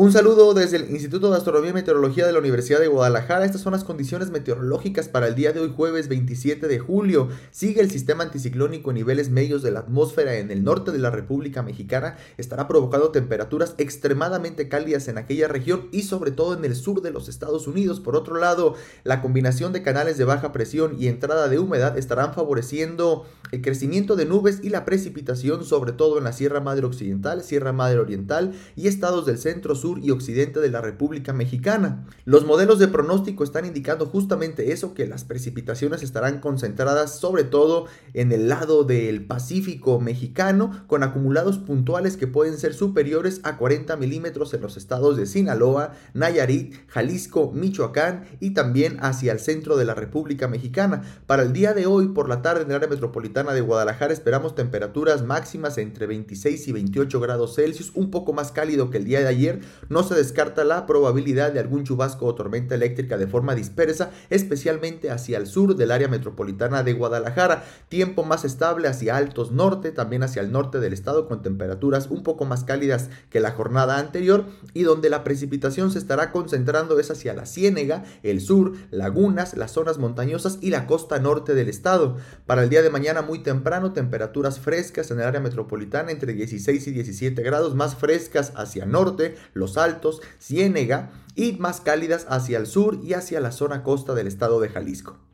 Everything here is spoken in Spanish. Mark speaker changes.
Speaker 1: Un saludo desde el Instituto de Astronomía y Meteorología de la Universidad de Guadalajara. Estas son las condiciones meteorológicas para el día de hoy, jueves 27 de julio. Sigue el sistema anticiclónico en niveles medios de la atmósfera en el norte de la República Mexicana. Estará provocando temperaturas extremadamente cálidas en aquella región y sobre todo en el sur de los Estados Unidos. Por otro lado, la combinación de canales de baja presión y entrada de humedad estarán favoreciendo el crecimiento de nubes y la precipitación, sobre todo en la Sierra Madre Occidental, Sierra Madre Oriental y estados del centro sur y occidente de la República Mexicana. Los modelos de pronóstico están indicando justamente eso, que las precipitaciones estarán concentradas sobre todo en el lado del Pacífico mexicano, con acumulados puntuales que pueden ser superiores a 40 milímetros en los estados de Sinaloa, Nayarit, Jalisco, Michoacán y también hacia el centro de la República Mexicana. Para el día de hoy, por la tarde en el área metropolitana de Guadalajara, esperamos temperaturas máximas entre 26 y 28 grados Celsius, un poco más cálido que el día de ayer, no se descarta la probabilidad de algún chubasco o tormenta eléctrica de forma dispersa, especialmente hacia el sur del área metropolitana de Guadalajara. Tiempo más estable hacia altos norte, también hacia el norte del estado con temperaturas un poco más cálidas que la jornada anterior y donde la precipitación se estará concentrando es hacia la Ciénega, el sur, lagunas, las zonas montañosas y la costa norte del estado. Para el día de mañana muy temprano, temperaturas frescas en el área metropolitana entre 16 y 17 grados, más frescas hacia norte, Altos, Ciénega y más cálidas hacia el sur y hacia la zona costa del estado de Jalisco.